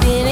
living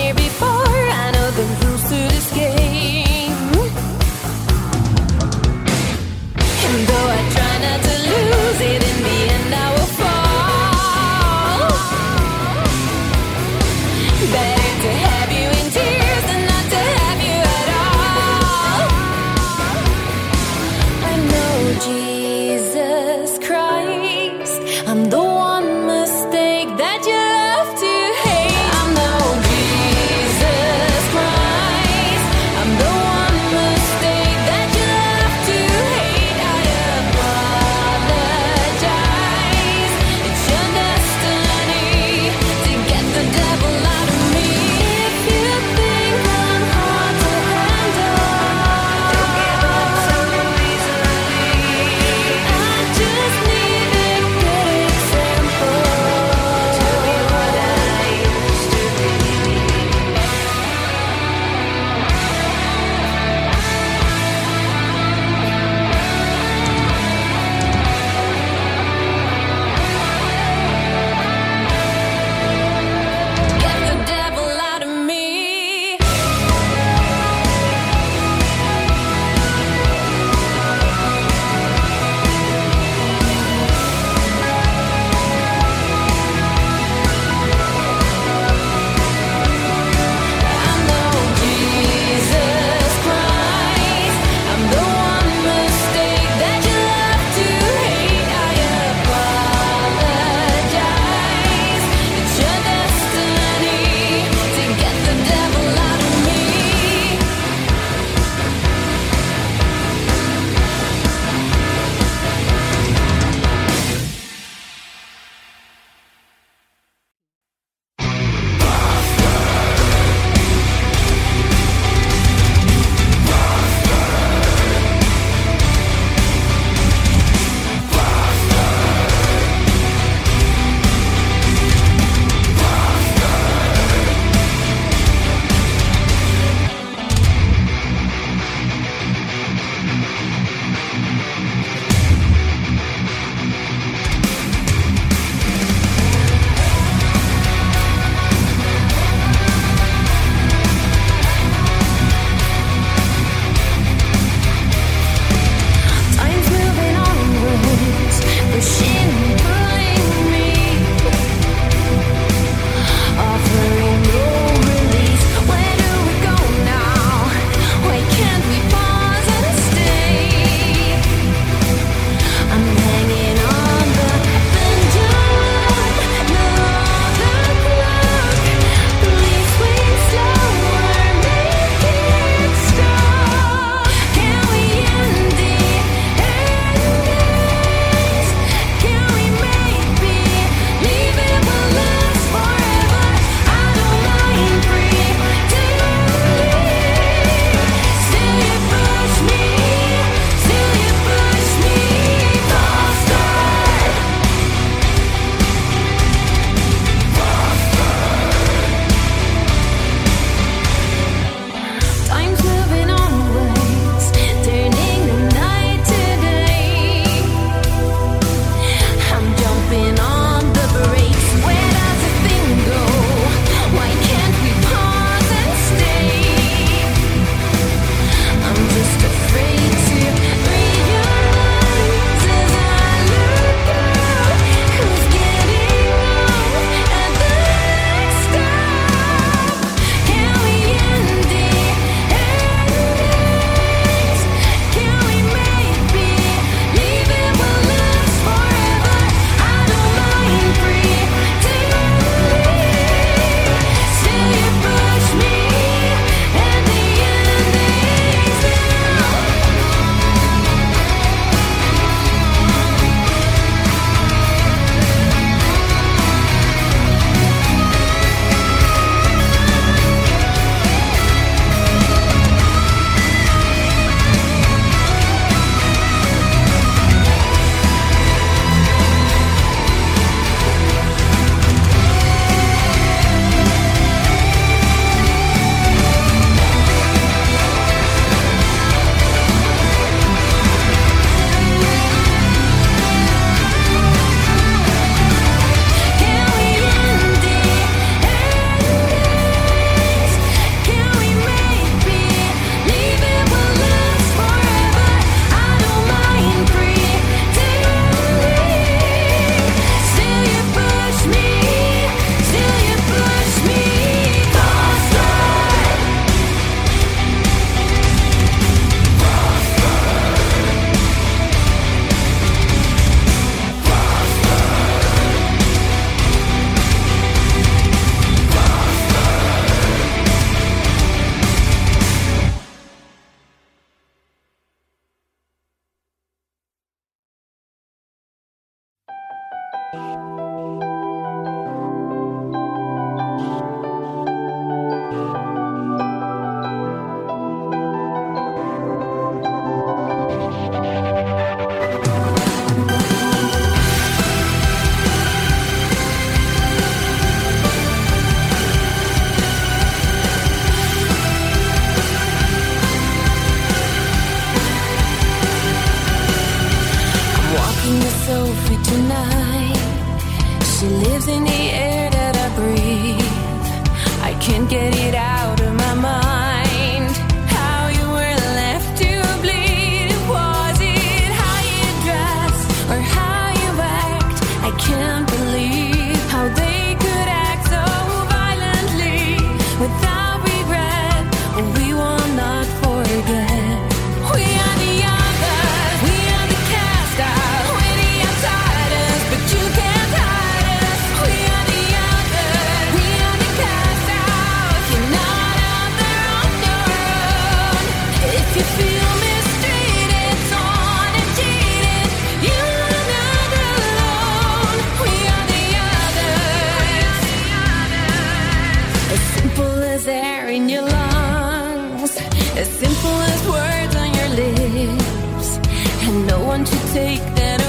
want to take them?